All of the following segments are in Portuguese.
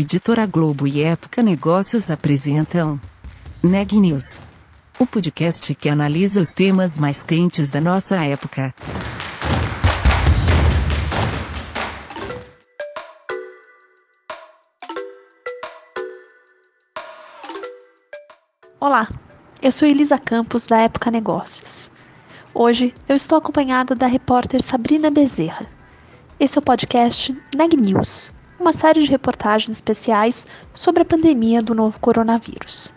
Editora Globo e Época Negócios apresentam Neg News, o podcast que analisa os temas mais quentes da nossa época. Olá, eu sou Elisa Campos da Época Negócios. Hoje eu estou acompanhada da repórter Sabrina Bezerra. Esse é o podcast Neg News uma série de reportagens especiais sobre a pandemia do novo coronavírus.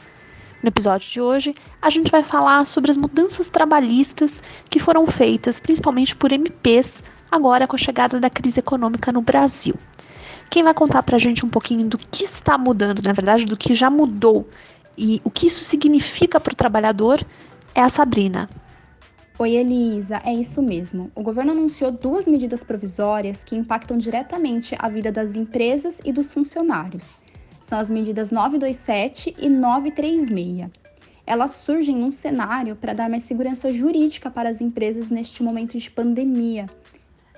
No episódio de hoje, a gente vai falar sobre as mudanças trabalhistas que foram feitas principalmente por MPs agora com a chegada da crise econômica no Brasil. Quem vai contar para a gente um pouquinho do que está mudando, na verdade, do que já mudou e o que isso significa para o trabalhador é a Sabrina. Oi, Elisa, é isso mesmo. O governo anunciou duas medidas provisórias que impactam diretamente a vida das empresas e dos funcionários. São as medidas 927 e 936. Elas surgem num cenário para dar mais segurança jurídica para as empresas neste momento de pandemia.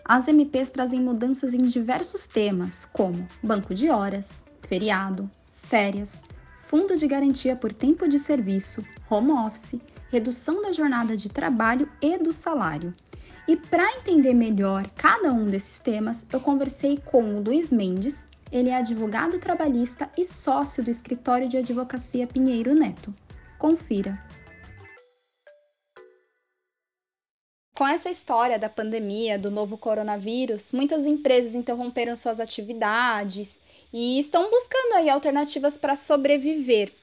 As MPs trazem mudanças em diversos temas, como banco de horas, feriado, férias, fundo de garantia por tempo de serviço, home office redução da jornada de trabalho e do salário. E para entender melhor cada um desses temas, eu conversei com o Luiz Mendes, ele é advogado trabalhista e sócio do escritório de advocacia Pinheiro Neto. Confira. Com essa história da pandemia, do novo coronavírus, muitas empresas interromperam suas atividades e estão buscando aí alternativas para sobreviver.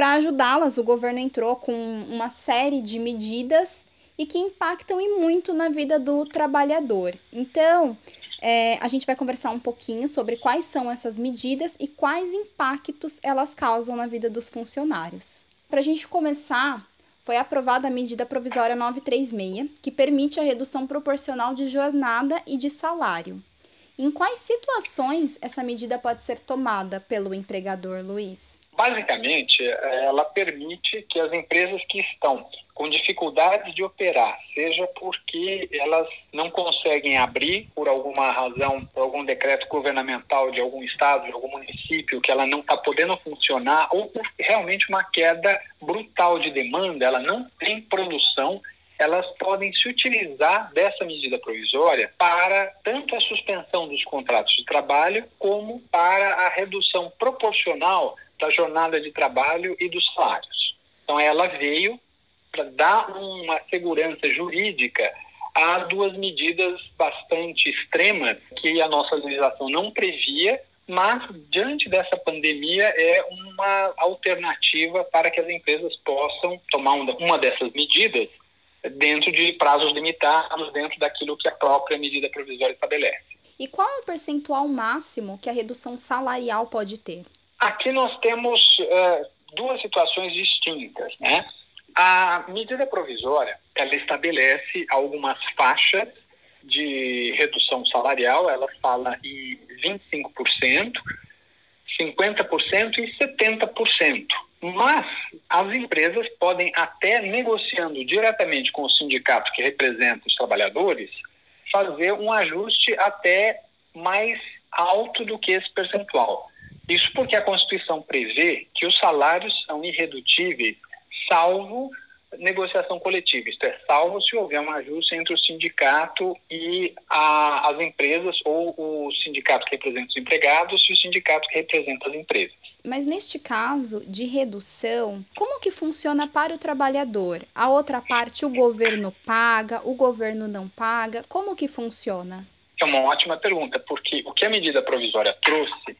Para ajudá-las, o governo entrou com uma série de medidas e que impactam e muito na vida do trabalhador. Então, é, a gente vai conversar um pouquinho sobre quais são essas medidas e quais impactos elas causam na vida dos funcionários. Para a gente começar, foi aprovada a medida provisória 936, que permite a redução proporcional de jornada e de salário. Em quais situações essa medida pode ser tomada pelo empregador, Luiz? Basicamente, ela permite que as empresas que estão com dificuldades de operar, seja porque elas não conseguem abrir por alguma razão, por algum decreto governamental de algum estado, de algum município, que ela não está podendo funcionar, ou por realmente uma queda brutal de demanda, ela não tem produção, elas podem se utilizar dessa medida provisória para tanto a suspensão dos contratos de trabalho como para a redução proporcional da jornada de trabalho e dos salários. Então, ela veio para dar uma segurança jurídica a duas medidas bastante extremas que a nossa legislação não previa, mas diante dessa pandemia é uma alternativa para que as empresas possam tomar uma dessas medidas dentro de prazos limitados, dentro daquilo que a própria medida provisória estabelece. E qual é o percentual máximo que a redução salarial pode ter? Aqui nós temos uh, duas situações distintas, né? A medida provisória, ela estabelece algumas faixas de redução salarial, ela fala em 25%, 50% e 70%. Mas as empresas podem até negociando diretamente com o sindicato que representa os trabalhadores, fazer um ajuste até mais alto do que esse percentual. Porque a Constituição prevê que os salários são irredutíveis, salvo negociação coletiva, isto é, salvo se houver um ajuste entre o sindicato e a, as empresas, ou o sindicato que representa os empregados e o sindicato que representa as empresas. Mas neste caso de redução, como que funciona para o trabalhador? A outra parte o governo paga, o governo não paga? Como que funciona? É uma ótima pergunta, porque o que a medida provisória trouxe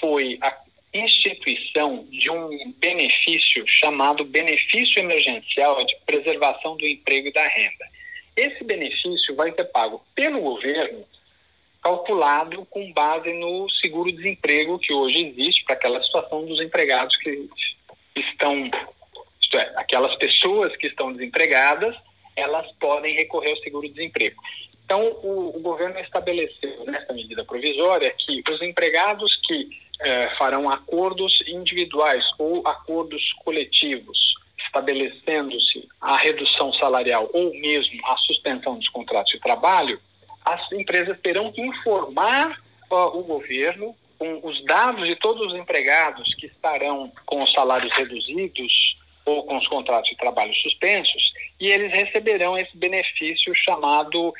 foi a instituição de um benefício chamado benefício emergencial de preservação do emprego e da renda. Esse benefício vai ser pago pelo governo, calculado com base no seguro-desemprego que hoje existe para aquela situação dos empregados que estão, isto é, aquelas pessoas que estão desempregadas, elas podem recorrer ao seguro-desemprego. Então, o, o, governo estabeleceu nessa medida provisória que os empregados que eh, farão acordos individuais ou acordos coletivos, estabelecendo-se a redução salarial ou mesmo a suspensão dos contratos de trabalho, as empresas terão que informar uh, o governo com os dados de todos os empregados que estarão com os salários reduzidos ou com os contratos de trabalho suspensos, e eles receberão esse benefício chamado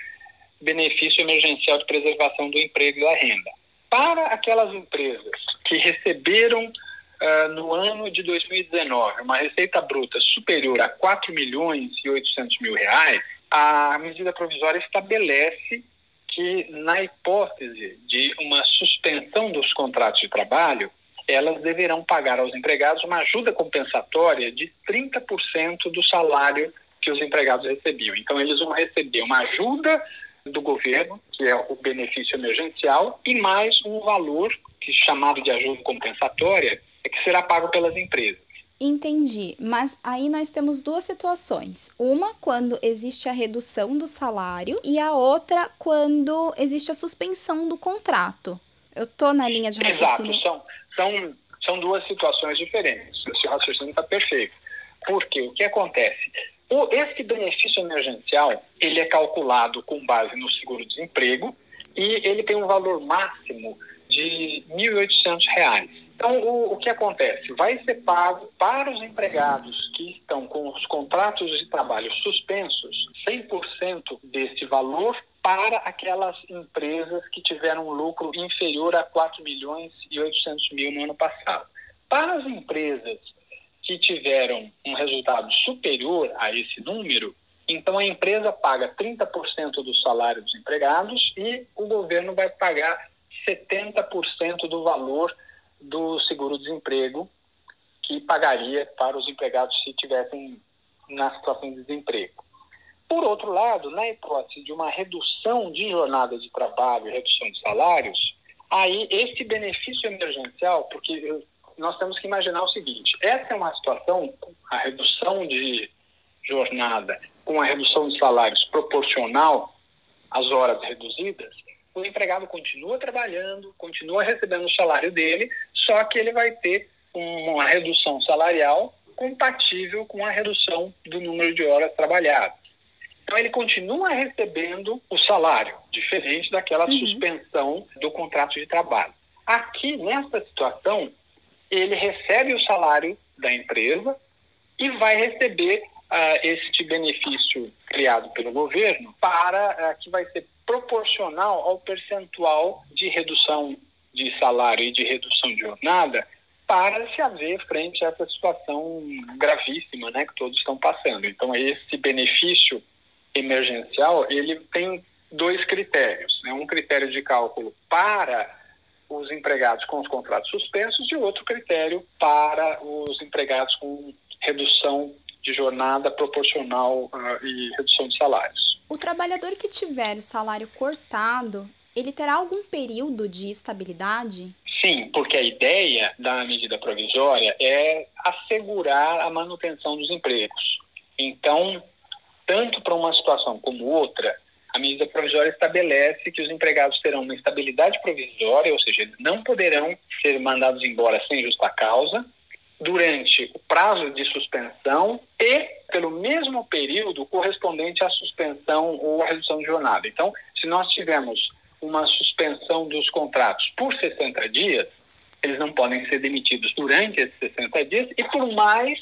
benefício emergencial de preservação do emprego e da renda. Para aquelas empresas que receberam uh, no ano de 2019 uma receita bruta superior a 4 milhões e 800 mil reais, a medida provisória estabelece que, na hipótese de uma suspensão dos contratos de trabalho, elas deverão pagar aos empregados uma ajuda compensatória de 30% do salário que os empregados recebiam. Então, eles vão receber uma ajuda do governo, que é o benefício emergencial, e mais um valor, que chamado de ajuda compensatória, é que será pago pelas empresas. Entendi, mas aí nós temos duas situações. Uma quando existe a redução do salário e a outra quando existe a suspensão do contrato. Eu estou na linha de raciocínio. Exato, são, são, são duas situações diferentes. O seu raciocínio está perfeito. Porque o que acontece? O, esse benefício emergencial, ele é calculado com base no seguro-desemprego e ele tem um valor máximo de R$ 1.800. Então, o, o que acontece? Vai ser pago para os empregados que estão com os contratos de trabalho suspensos 100% desse valor para aquelas empresas que tiveram um lucro inferior a 4 milhões e 800 mil no ano passado. Para as empresas que tiveram um resultado superior a esse número, então a empresa paga 30% do salário dos empregados e o governo vai pagar 70% do valor do seguro-desemprego que pagaria para os empregados se tivessem na situação de desemprego. Por outro lado, na hipótese de uma redução de jornada de trabalho redução de salários, aí esse benefício emergencial, porque nós temos que imaginar o seguinte: essa é uma situação, a redução de jornada com a redução de salários proporcional às horas reduzidas, o empregado continua trabalhando, continua recebendo o salário dele, só que ele vai ter uma redução salarial compatível com a redução do número de horas trabalhadas. Então, ele continua recebendo o salário, diferente daquela uhum. suspensão do contrato de trabalho. Aqui, nessa situação, ele recebe o salário da empresa e vai receber uh, este benefício criado pelo governo para uh, que vai ser proporcional ao percentual de redução de salário e de redução de jornada para se haver frente a essa situação gravíssima né, que todos estão passando. Então, esse benefício emergencial, ele tem dois critérios. Né? Um critério de cálculo para os empregados com os contratos suspensos e outro critério para os empregados com redução de jornada proporcional uh, e redução de salários. O trabalhador que tiver o salário cortado, ele terá algum período de estabilidade? Sim, porque a ideia da medida provisória é assegurar a manutenção dos empregos. Então, tanto para uma situação como outra, a medida provisória estabelece que os empregados terão uma estabilidade provisória, ou seja, eles não poderão ser mandados embora sem justa causa, durante o prazo de suspensão e pelo mesmo período correspondente à suspensão ou à redução de jornada. Então, se nós tivermos uma suspensão dos contratos por 60 dias, eles não podem ser demitidos durante esses 60 dias e por mais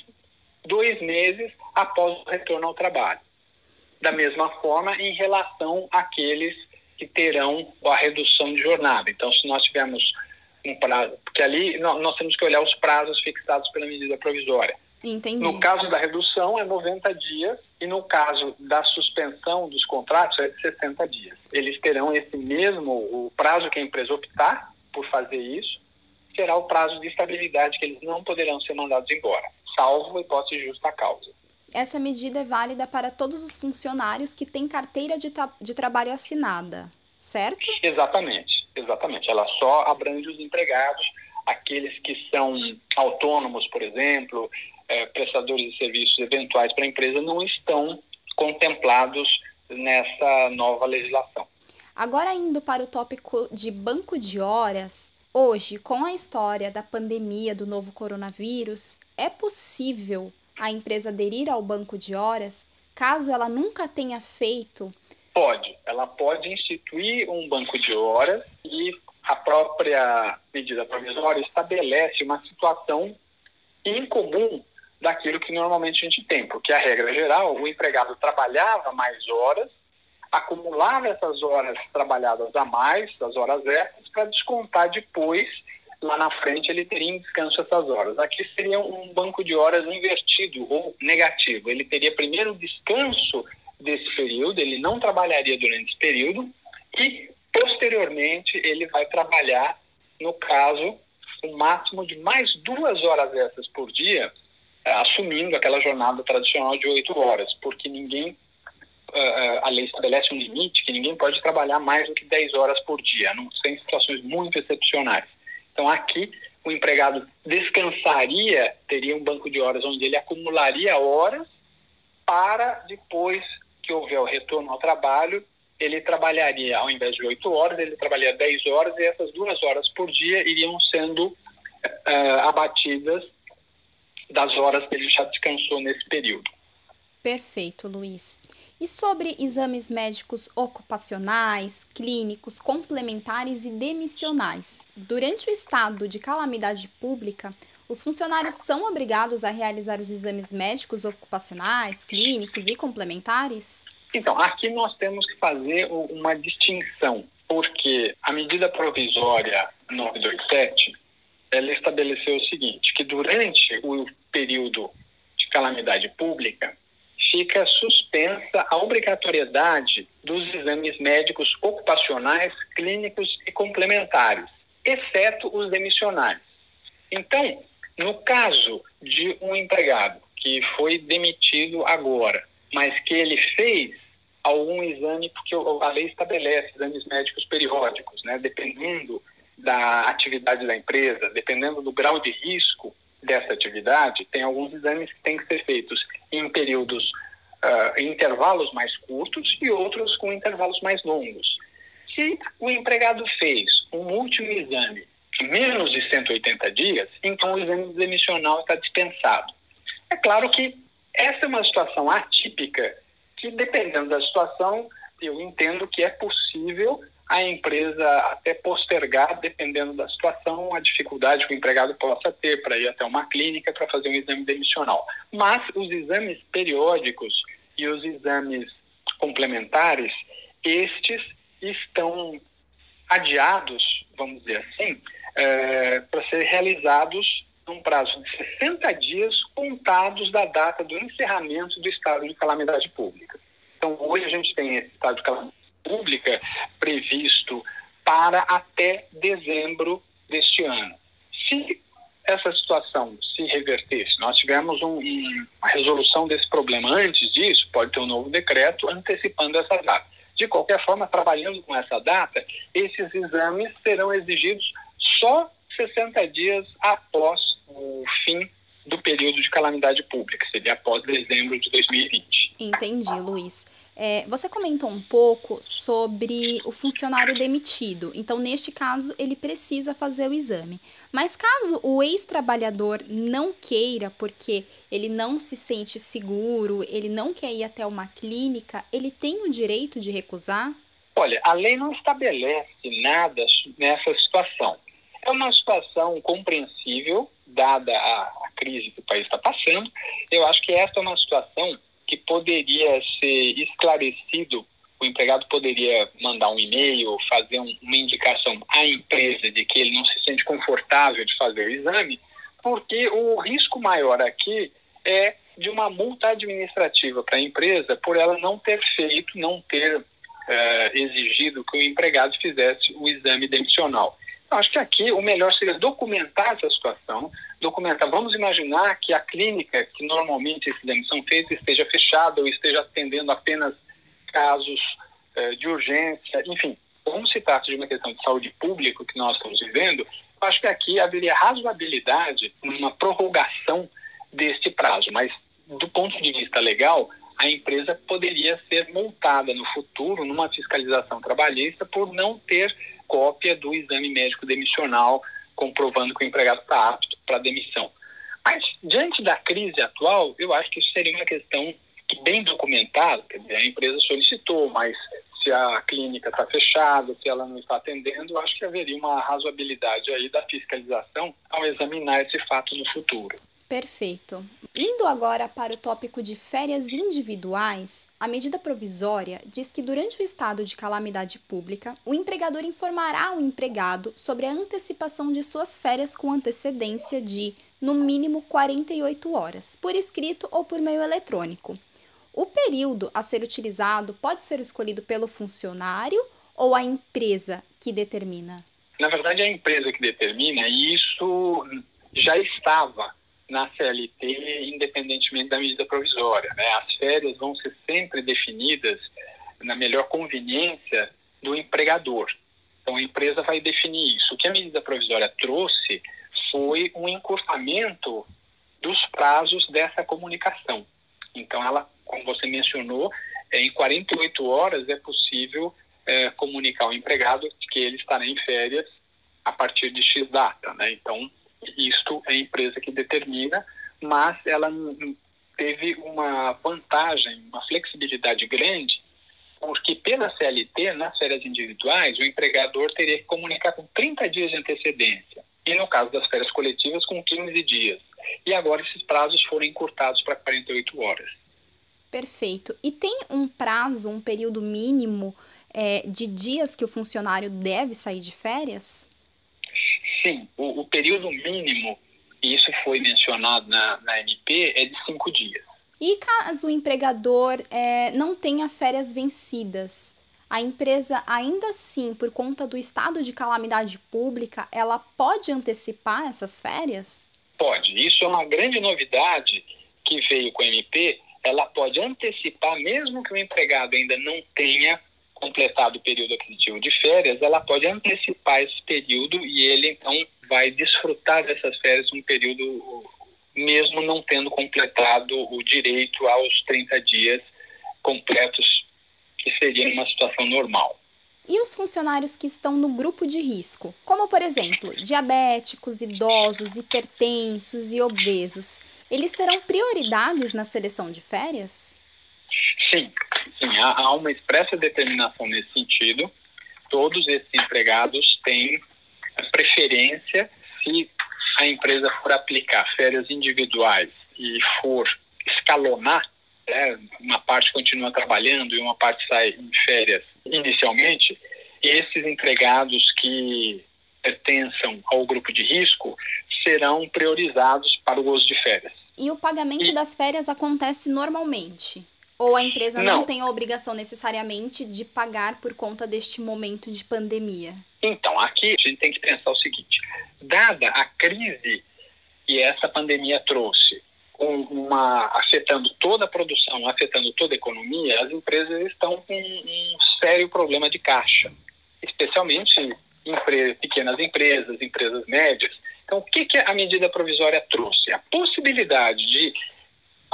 dois meses após o retorno ao trabalho. Da mesma forma, em relação àqueles que terão a redução de jornada. Então, se nós tivermos um prazo, porque ali nós, temos que olhar os prazos fixados pela medida provisória. Entendi. No caso da redução é 90 dias e no caso da suspensão dos contratos é de 60 dias. Eles terão esse mesmo, o prazo que a empresa optar por fazer isso, será o prazo de estabilidade que eles não poderão ser mandados embora, salvo hipótese de justa causa. Essa medida é válida para todos os funcionários que têm carteira de, tra de trabalho assinada, certo? Exatamente, exatamente. Ela só abrange os empregados, aqueles que são autônomos, por exemplo, é, prestadores de serviços eventuais para a empresa não estão contemplados nessa nova legislação. Agora, indo para o tópico de banco de horas, hoje, com a história da pandemia do novo coronavírus, é possível a empresa aderir ao banco de horas caso ela nunca tenha feito? Pode. Ela pode instituir um banco de horas e a própria medida provisória estabelece uma situação incomum daquilo que normalmente a gente tem, porque a regra geral, o empregado trabalhava mais horas, acumulava essas horas trabalhadas a mais, as horas extras, para descontar depois, lá na frente ele teria em descanso essas horas. Aqui seria um banco de horas invertido ou negativo. Ele teria primeiro descanso desse período, ele não trabalharia durante esse período e posteriormente ele vai trabalhar, no caso, um máximo de mais duas horas extras por dia, eh, assumindo aquela jornada tradicional de oito horas, porque ninguém, eh, eh, a lei estabelece um limite que ninguém pode trabalhar mais do que dez horas por dia, não ser em situações muito excepcionais. Então aqui o empregado descansaria, teria um banco de horas onde ele acumularia horas para depois que houver o retorno ao trabalho, ele trabalharia, ao invés de oito horas, ele trabalharia dez horas e essas duas horas por dia iriam sendo uh, abatidas das horas que ele já descansou nesse período. Perfeito, Luiz. E sobre exames médicos ocupacionais, clínicos, complementares e demissionais? Durante o estado de calamidade pública, os funcionários são obrigados a realizar os exames médicos ocupacionais, clínicos e complementares? Então, aqui nós temos que fazer uma distinção, porque a medida provisória 927, ela estabeleceu o seguinte, que durante o período de calamidade pública, fica suspensa a obrigatoriedade dos exames médicos ocupacionais, clínicos e complementares, exceto os demissionários. Então, no caso de um empregado que foi demitido agora, mas que ele fez algum exame, porque a lei estabelece exames médicos periódicos, né? dependendo da atividade da empresa, dependendo do grau de risco dessa atividade, tem alguns exames que têm que ser feitos em períodos, uh, intervalos mais curtos e outros com intervalos mais longos. Se o empregado fez um último exame menos de 180 dias, então o exame demissional está dispensado. É claro que essa é uma situação atípica que, dependendo da situação, eu entendo que é possível a empresa até postergar, dependendo da situação, a dificuldade que o empregado possa ter para ir até uma clínica para fazer um exame demissional. Mas os exames periódicos e os exames complementares, estes estão adiados, vamos dizer assim, é, para ser realizados num prazo de 60 dias contados da data do encerramento do estado de calamidade pública. Então, hoje a gente tem esse estado de calamidade pública previsto para até dezembro deste ano. Se essa situação se revertesse, nós tivemos um, um, uma resolução desse problema antes disso, pode ter um novo decreto antecipando essa data. De qualquer forma, trabalhando com essa data, esses exames serão exigidos só 60 dias após o fim do período de calamidade pública, seria após dezembro de 2020. Entendi, Luiz. É, você comentou um pouco sobre o funcionário demitido. Então, neste caso, ele precisa fazer o exame. Mas caso o ex-trabalhador não queira, porque ele não se sente seguro, ele não quer ir até uma clínica, ele tem o direito de recusar? Olha, a lei não estabelece nada nessa situação. É uma situação compreensível, dada a, a crise que o país está passando. Eu acho que essa é uma situação que poderia ser esclarecido, o empregado poderia mandar um e-mail, fazer um, uma indicação à empresa de que ele não se sente confortável de fazer o exame, porque o risco maior aqui é de uma multa administrativa para a empresa por ela não ter feito, não ter uh, exigido que o empregado fizesse o exame demissional. Acho que aqui o melhor seria documentar essa situação, documentar. Vamos imaginar que a clínica que normalmente esse exame são feitos esteja fechada ou esteja atendendo apenas casos eh, de urgência, enfim. Como se trata de uma questão de saúde pública que nós estamos vivendo, acho que aqui haveria razoabilidade numa prorrogação deste prazo, mas do ponto de vista legal, a empresa poderia ser multada no futuro numa fiscalização trabalhista por não ter cópia do exame médico demissional comprovando que o empregado está apto para demissão. Mas, diante da crise atual, eu acho que isso seria uma questão que, bem documentada, quer dizer, a empresa solicitou, mas se a clínica está fechada, se ela não está atendendo, acho que haveria uma razoabilidade aí da fiscalização ao examinar esse fato no futuro. Perfeito. Indo agora para o tópico de férias individuais, a medida provisória diz que durante o estado de calamidade pública, o empregador informará o empregado sobre a antecipação de suas férias com antecedência de, no mínimo, 48 horas, por escrito ou por meio eletrônico. O período a ser utilizado pode ser escolhido pelo funcionário ou a empresa que determina? Na verdade, é a empresa que determina, e isso já estava na CLT, independentemente da medida provisória. Né? As férias vão ser sempre definidas na melhor conveniência do empregador. Então, a empresa vai definir isso. O que a medida provisória trouxe foi um encurtamento dos prazos dessa comunicação. Então, ela como você mencionou, é, em 48 horas é possível é, comunicar ao empregado que ele estará em férias a partir de X data. Né? Então, isto é a empresa que determina, mas ela teve uma vantagem, uma flexibilidade grande, porque pela CLT, nas férias individuais, o empregador teria que comunicar com 30 dias de antecedência, e no caso das férias coletivas, com 15 dias. E agora esses prazos foram encurtados para 48 horas. Perfeito. E tem um prazo, um período mínimo é, de dias que o funcionário deve sair de férias? Sim, o, o período mínimo, e isso foi mencionado na, na MP, é de cinco dias. E caso o empregador é, não tenha férias vencidas, a empresa ainda assim, por conta do estado de calamidade pública, ela pode antecipar essas férias? Pode. Isso é uma grande novidade que veio com a MP ela pode antecipar, mesmo que o empregado ainda não tenha completado o período aquisitivo de férias, ela pode antecipar esse período e ele então vai desfrutar dessas férias um período mesmo não tendo completado o direito aos 30 dias completos, que seria uma situação normal. E os funcionários que estão no grupo de risco, como por exemplo, diabéticos, idosos, hipertensos e obesos, eles serão prioridades na seleção de férias? Sim, sim há, há uma expressa determinação nesse sentido. Todos esses empregados têm preferência se a empresa for aplicar férias individuais e for escalonar, né, uma parte continua trabalhando e uma parte sai em férias inicialmente, esses empregados que pertençam ao grupo de risco serão priorizados para o uso de férias. E o pagamento e... das férias acontece normalmente? Ou a empresa não. não tem a obrigação necessariamente de pagar por conta deste momento de pandemia? Então, aqui a gente tem que pensar o seguinte: dada a crise que essa pandemia trouxe, uma, afetando toda a produção, afetando toda a economia, as empresas estão com um sério problema de caixa, especialmente pequenas empresas, empresas médias. Então, o que, que a medida provisória trouxe? A possibilidade de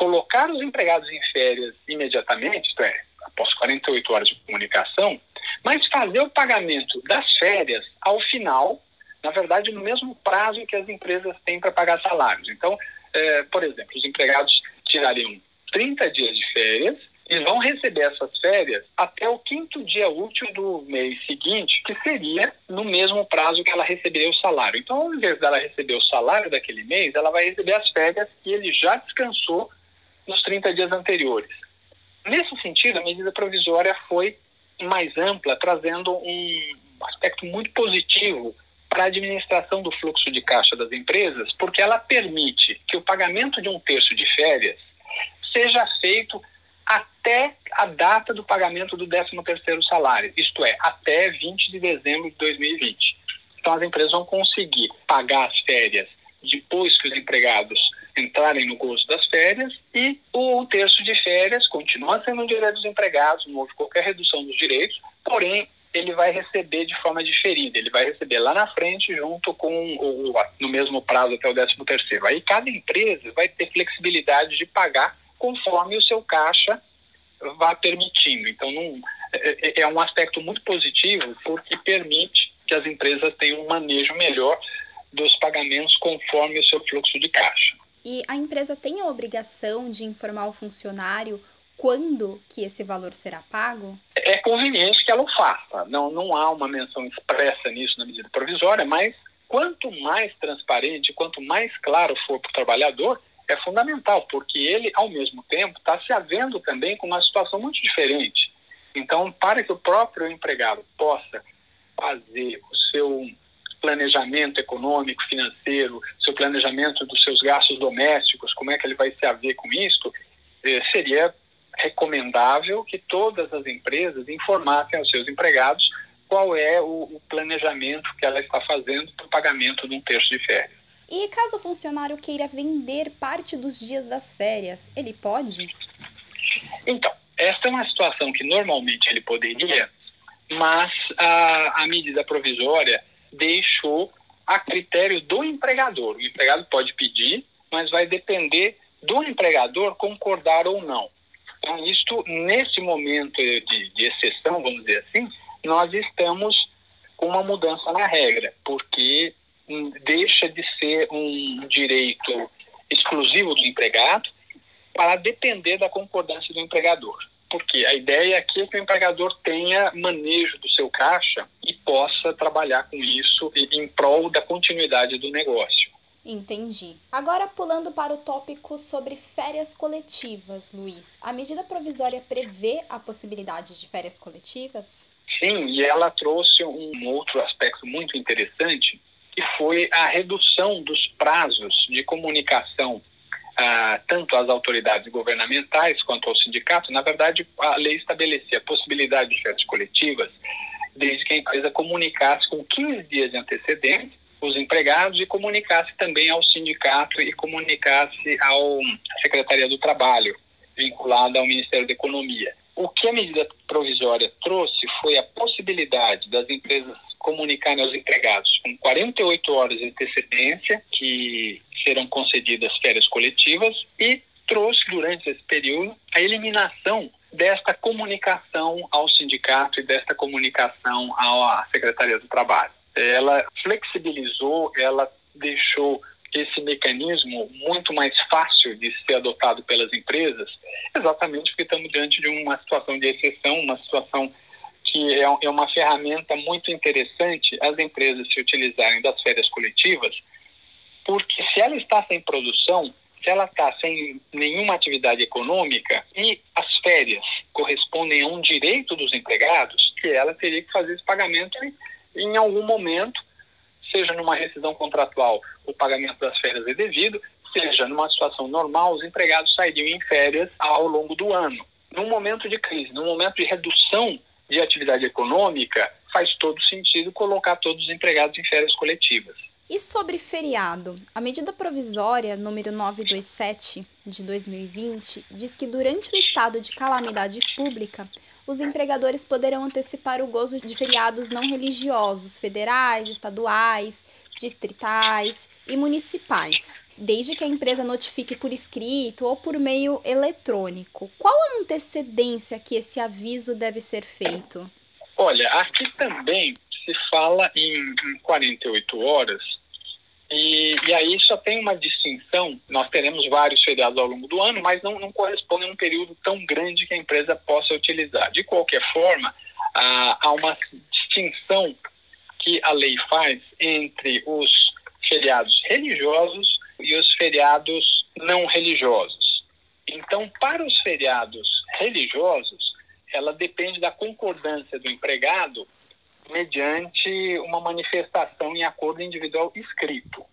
colocar os empregados em férias imediatamente, isto é, após 48 horas de comunicação, mas fazer o pagamento das férias ao final, na verdade, no mesmo prazo que as empresas têm para pagar salários. Então, é, por exemplo, os empregados tirariam 30 dias de férias e vão receber essas férias até o quinto dia útil do mês seguinte, que seria no mesmo prazo que ela receberia o salário. Então, ao invés dela receber o salário daquele mês, ela vai receber as férias que ele já descansou nos 30 dias anteriores. Nesse sentido, a medida provisória foi mais ampla, trazendo um aspecto muito positivo para a administração do fluxo de caixa das empresas, porque ela permite que o pagamento de um terço de férias seja feito até a data do pagamento do 13º salário, isto é, até 20 de dezembro de 2020. Então as empresas vão conseguir pagar as férias depois que os empregados entrarem no gozo das férias e o terço de férias continua sendo um direito dos empregados, não houve qualquer redução dos direitos, porém ele vai receber de forma diferida, ele vai receber lá na frente junto com o, no mesmo prazo até o 13 terceiro. Aí cada empresa vai ter flexibilidade de pagar conforme o seu caixa vá permitindo. Então, não, é, é, é um aspecto muito positivo porque permite que as empresas tenham um manejo melhor dos pagamentos conforme o seu fluxo de caixa. E a empresa tem a obrigação de informar o funcionário quando que esse valor será pago? É conveniente que ela o faça. Não, não há uma menção expressa nisso na medida provisória, mas quanto mais transparente, quanto mais claro for para o trabalhador, é fundamental, porque ele, ao mesmo tempo, está se havendo também com uma situação muito diferente. Então, para que o próprio empregado possa fazer o seu planejamento econômico, financeiro, seu planejamento dos seus gastos domésticos, como é que ele vai se haver com isso, eh, seria recomendável que todas as empresas informassem aos seus empregados qual é o, planejamento que ela está fazendo para o pagamento de um terço de férias. E caso o funcionário queira vender parte dos dias das férias, ele pode? Então, esta é uma situação que normalmente ele poderia, mas a, a medida provisória deixou a critério do empregador. O empregado pode pedir, mas vai depender do empregador concordar ou não. Então, isto, nesse momento de, de exceção, vamos dizer assim, nós estamos com uma mudança na regra, porque deixa de ser um direito exclusivo do empregado para depender da concordância do empregador. Porque a ideia aqui é que o empregador tenha manejo do seu caixa e possa trabalhar com isso em prol da continuidade do negócio. Entendi. Agora pulando para o tópico sobre férias coletivas, Luiz. A medida provisória prevê a possibilidade de férias coletivas? Sim, e ela trouxe um outro aspecto muito interessante, que foi a redução dos prazos de comunicação ah, tanto às autoridades governamentais quanto ao sindicato. Na verdade, a lei estabelecia a possibilidade de férias coletivas desde que a empresa comunicasse com 15 dias de antecedência os empregados e comunicasse também ao sindicato e comunicasse ao Secretaria do Trabalho, vinculada ao Ministério da Economia. O que a medida provisória trouxe foi a possibilidade das empresas comunicarem aos empregados com 48 horas de antecedência que serão concedidas férias coletivas e trouxe durante esse período a eliminação desta comunicação ao sindicato e desta comunicação à Secretaria do Trabalho. Ela flexibilizou, ela deixou esse mecanismo muito mais fácil de ser adotado pelas empresas, exatamente porque estamos diante de uma situação de exceção, uma situação que é, é uma ferramenta muito interessante as empresas se utilizarem das férias coletivas, porque se ela está sem produção, se ela está sem nenhuma atividade econômica e as férias correspondem a um direito dos empregados, que ela teria que fazer esse pagamento em, algum momento seja numa rescisão contratual, o pagamento das férias é devido, seja numa situação normal, os empregados sairiam em férias ao longo do ano. Num momento de crise, num momento de redução de atividade econômica, faz todo sentido colocar todos os empregados em férias coletivas. E sobre feriado? A medida provisória número 927 de 2020 diz que durante o estado de calamidade pública, os empregadores poderão antecipar o gozo de feriados não religiosos, federais, estaduais, distritais e municipais, desde que a empresa notifique por escrito ou por meio eletrônico. Qual a antecedência que esse aviso deve ser feito? Olha, aqui também se fala em 48 horas e, e, aí só tem uma distinção, nós teremos vários feriados ao longo do ano, mas não, não corresponde a um período tão grande que a empresa possa utilizar. De qualquer forma, há, há uma distinção que a lei faz entre os feriados religiosos e os feriados não religiosos. Então, para os feriados religiosos, ela depende da concordância do empregado mediante uma manifestação em acordo individual escrito.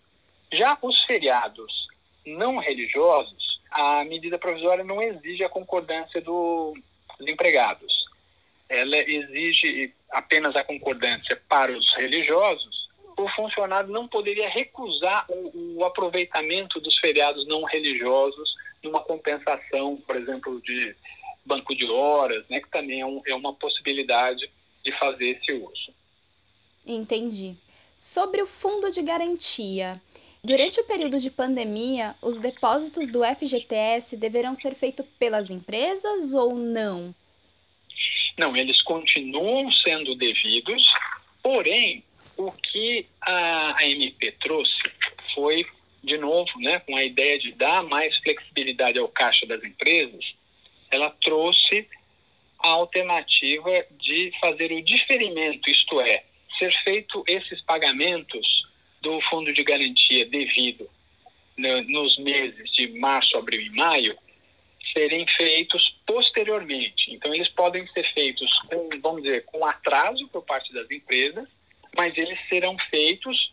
Já os feriados não religiosos, a medida provisória não exige a concordância do, dos empregados. Ela exige apenas a concordância para os religiosos. O funcionário não poderia recusar o, o aproveitamento dos feriados não religiosos numa compensação, por exemplo, de banco de horas, né, que também é, um, é uma possibilidade de fazer esse uso. Entendi. Sobre o fundo de garantia, durante o período de pandemia, os depósitos do FGTS deverão ser feitos pelas empresas ou não? Não, eles continuam sendo devidos, porém, o que a, MP trouxe foi, de novo, né, com a ideia de dar mais flexibilidade ao caixa das empresas, ela trouxe a alternativa de fazer o diferimento, isto é, ser feito esses pagamentos do fundo de garantia devido nos meses de março, abril e maio, serem feitos posteriormente. Então, eles podem ser feitos com, vamos dizer, com atraso por parte das empresas, mas eles serão feitos,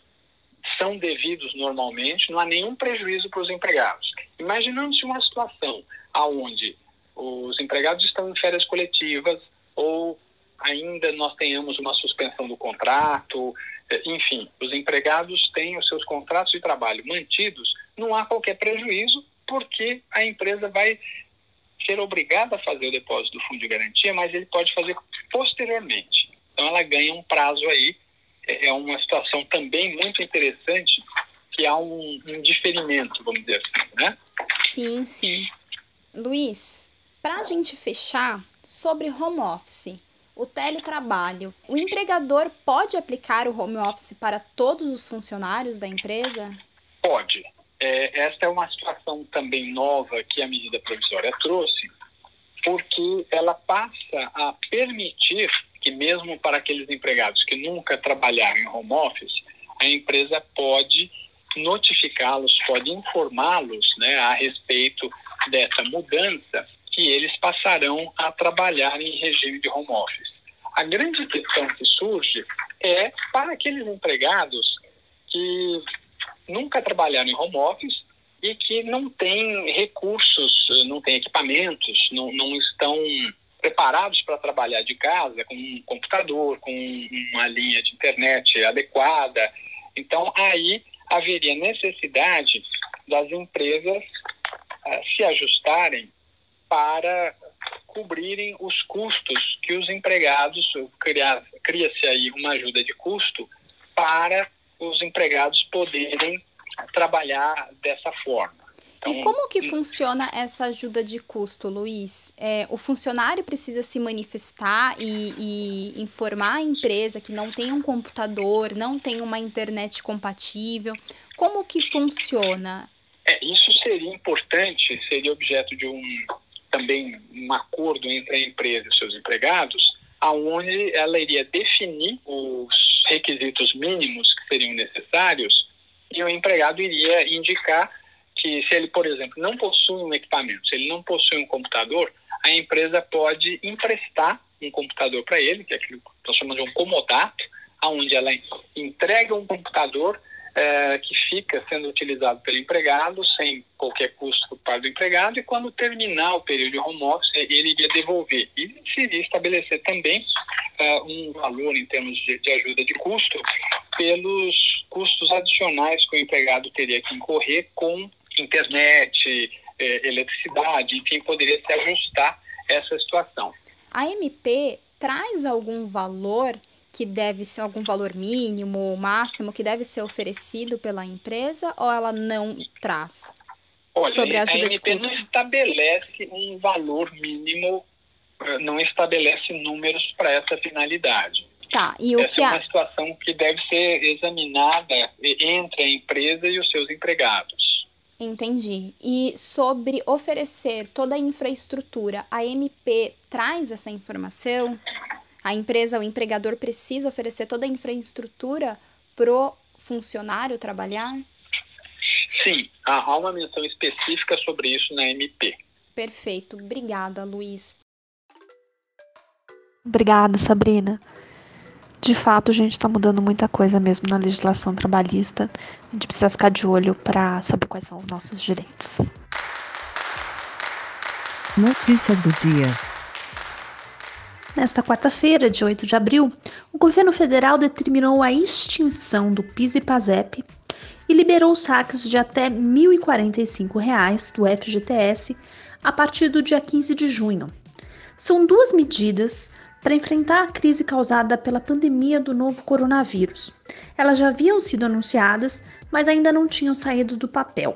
são devidos normalmente, não há nenhum prejuízo para os empregados. Imaginando-se uma situação onde os empregados estão em férias coletivas ou ainda nós tenhamos uma suspensão do contrato, eh, enfim, os empregados têm os seus contratos de trabalho mantidos, não há qualquer prejuízo, porque a empresa vai ser obrigada a fazer o depósito do fundo de garantia, mas ele pode fazer posteriormente. Então ela ganha um prazo aí, é, é uma situação também muito interessante, que há um, um diferimento, vamos dizer assim, né? Sim, sim. Luiz, para a gente fechar, sobre home office, o teletrabalho, o empregador pode aplicar o home office para todos os funcionários da empresa? Pode. É, esta é uma situação também nova que a medida provisória trouxe, porque ela passa a permitir que, mesmo para aqueles empregados que nunca trabalharam em home office, a empresa pode notificá-los, pode informá-los né, a respeito dessa mudança que eles passarão a trabalhar em regime de home office. A grande questão que surge é para aqueles empregados que nunca trabalharam em home office e que não têm recursos, não têm equipamentos, não, não estão preparados para trabalhar de casa com um computador, com uma linha de internet adequada. Então, aí haveria necessidade das empresas uh, se ajustarem para cobrirem os custos que os empregados, cria-se aí uma ajuda de custo para os empregados poderem trabalhar dessa forma. Então, e como que funciona essa ajuda de custo, Luiz? É, o funcionário precisa se manifestar e, e, informar a empresa que não tem um computador, não tem uma internet compatível. Como que funciona? É, isso seria importante, seria objeto de um também um acordo entre a empresa e seus empregados, aonde ela iria definir os requisitos mínimos que seriam necessários e o empregado iria indicar que se ele, por exemplo, não possui um equipamento, se ele não possui um computador, a empresa pode emprestar um computador para ele, que é aquilo que nós chamamos de um comodato, aonde ela entrega um computador é, que fica sendo utilizado pelo empregado sem qualquer custo parte do empregado e quando terminar o período de home office ele iria devolver e seria estabelecer também é, um valor em termos de, de, ajuda de custo pelos custos adicionais que o empregado teria que incorrer com internet, é, eletricidade, enfim, poderia se ajustar essa situação. A MP traz algum valor que deve ser algum valor mínimo ou máximo que deve ser oferecido pela empresa ou ela não traz? Olha, sobre a, a MP não estabelece um valor mínimo, eh, não estabelece números para essa finalidade. Tá, e o essa que é uma a... situação que deve ser examinada entre a empresa e os seus empregados. Entendi. E sobre oferecer toda a infraestrutura, a MP traz essa informação? A empresa, o empregador precisa oferecer toda a infraestrutura pro funcionário trabalhar? Sim, há uma menção específica sobre isso na MP. Perfeito, obrigada, Luiz. Obrigada, Sabrina. De fato, a gente está mudando muita coisa mesmo na legislação trabalhista. A gente precisa ficar de olho para saber quais são os nossos direitos. Notícias do dia. Nesta quarta-feira, de 8 de abril, o governo federal determinou a extinção do PIS e PASEP e liberou saques de até R$ 1.045 do FGTS a partir do dia 15 de junho. São duas medidas para enfrentar a crise causada pela pandemia do novo coronavírus. Elas já haviam sido anunciadas, mas ainda não tinham saído do papel.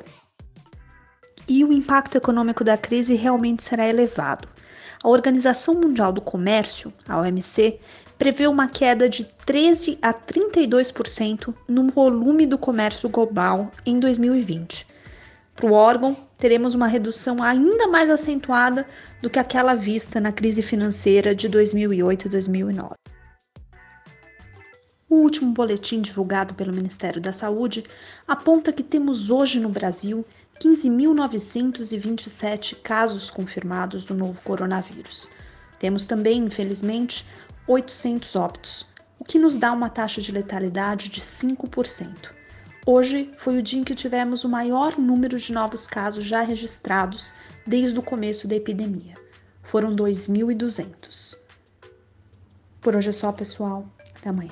E o impacto econômico da crise realmente será elevado. A Organização Mundial do Comércio, a OMC, prevê uma queda de 13 a 32% no volume do comércio global em 2020. Para o órgão, teremos uma redução ainda mais acentuada do que aquela vista na crise financeira de 2008 e 2009. O último boletim divulgado pelo Ministério da Saúde aponta que temos hoje no Brasil 15.927 casos confirmados do novo coronavírus. Temos também, infelizmente, 800 óbitos, o que nos dá uma taxa de letalidade de 5%. Hoje foi o dia em que tivemos o maior número de novos casos já registrados desde o começo da epidemia. Foram 2.200. Por hoje é só, pessoal. Até amanhã.